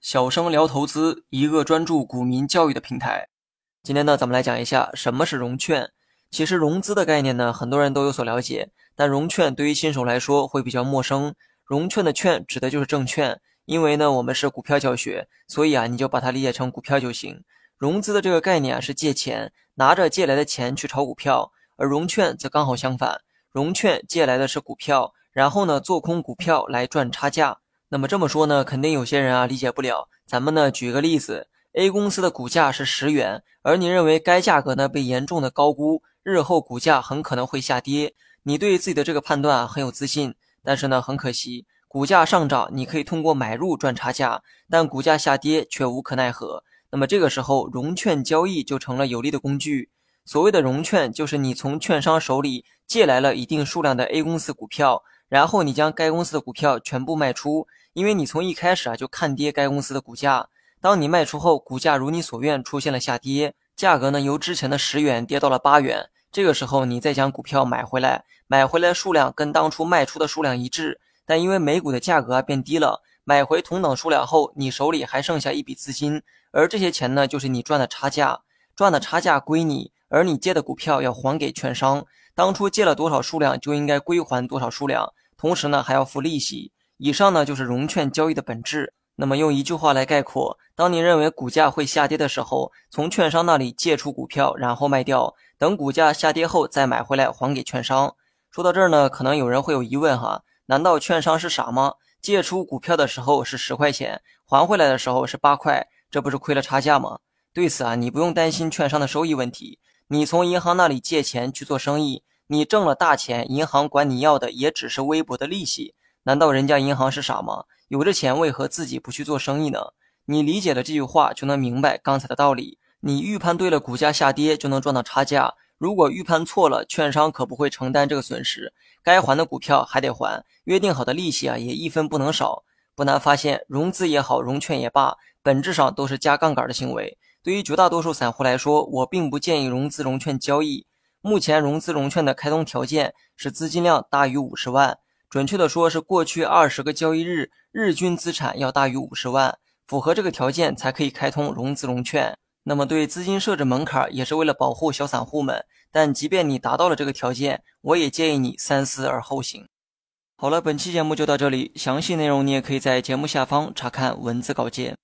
小生聊投资，一个专注股民教育的平台。今天呢，咱们来讲一下什么是融券。其实融资的概念呢，很多人都有所了解，但融券对于新手来说会比较陌生。融券的券指的就是证券，因为呢我们是股票教学，所以啊你就把它理解成股票就行。融资的这个概念啊是借钱，拿着借来的钱去炒股票，而融券则刚好相反，融券借来的是股票，然后呢做空股票来赚差价。那么这么说呢，肯定有些人啊理解不了。咱们呢举个例子，A 公司的股价是十元，而你认为该价格呢被严重的高估，日后股价很可能会下跌。你对自己的这个判断啊很有自信，但是呢很可惜，股价上涨你可以通过买入赚差价，但股价下跌却无可奈何。那么这个时候融券交易就成了有利的工具。所谓的融券，就是你从券商手里借来了一定数量的 A 公司股票。然后你将该公司的股票全部卖出，因为你从一开始啊就看跌该公司的股价。当你卖出后，股价如你所愿出现了下跌，价格呢由之前的十元跌到了八元。这个时候你再将股票买回来，买回来数量跟当初卖出的数量一致，但因为每股的价格变低了，买回同等数量后，你手里还剩下一笔资金，而这些钱呢就是你赚的差价，赚的差价归你，而你借的股票要还给券商。当初借了多少数量，就应该归还多少数量，同时呢还要付利息。以上呢就是融券交易的本质。那么用一句话来概括：当你认为股价会下跌的时候，从券商那里借出股票，然后卖掉，等股价下跌后再买回来还给券商。说到这儿呢，可能有人会有疑问哈：难道券商是傻吗？借出股票的时候是十块钱，还回来的时候是八块，这不是亏了差价吗？对此啊，你不用担心券商的收益问题。你从银行那里借钱去做生意，你挣了大钱，银行管你要的也只是微薄的利息。难道人家银行是傻吗？有这钱为何自己不去做生意呢？你理解了这句话，就能明白刚才的道理。你预判对了，股价下跌就能赚到差价；如果预判错了，券商可不会承担这个损失，该还的股票还得还，约定好的利息啊也一分不能少。不难发现，融资也好，融券也罢，本质上都是加杠杆的行为。对于绝大多数散户来说，我并不建议融资融券交易。目前融资融券的开通条件是资金量大于五十万，准确的说是过去二十个交易日日均资产要大于五十万，符合这个条件才可以开通融资融券。那么对资金设置门槛也是为了保护小散户们。但即便你达到了这个条件，我也建议你三思而后行。好了，本期节目就到这里，详细内容你也可以在节目下方查看文字稿件。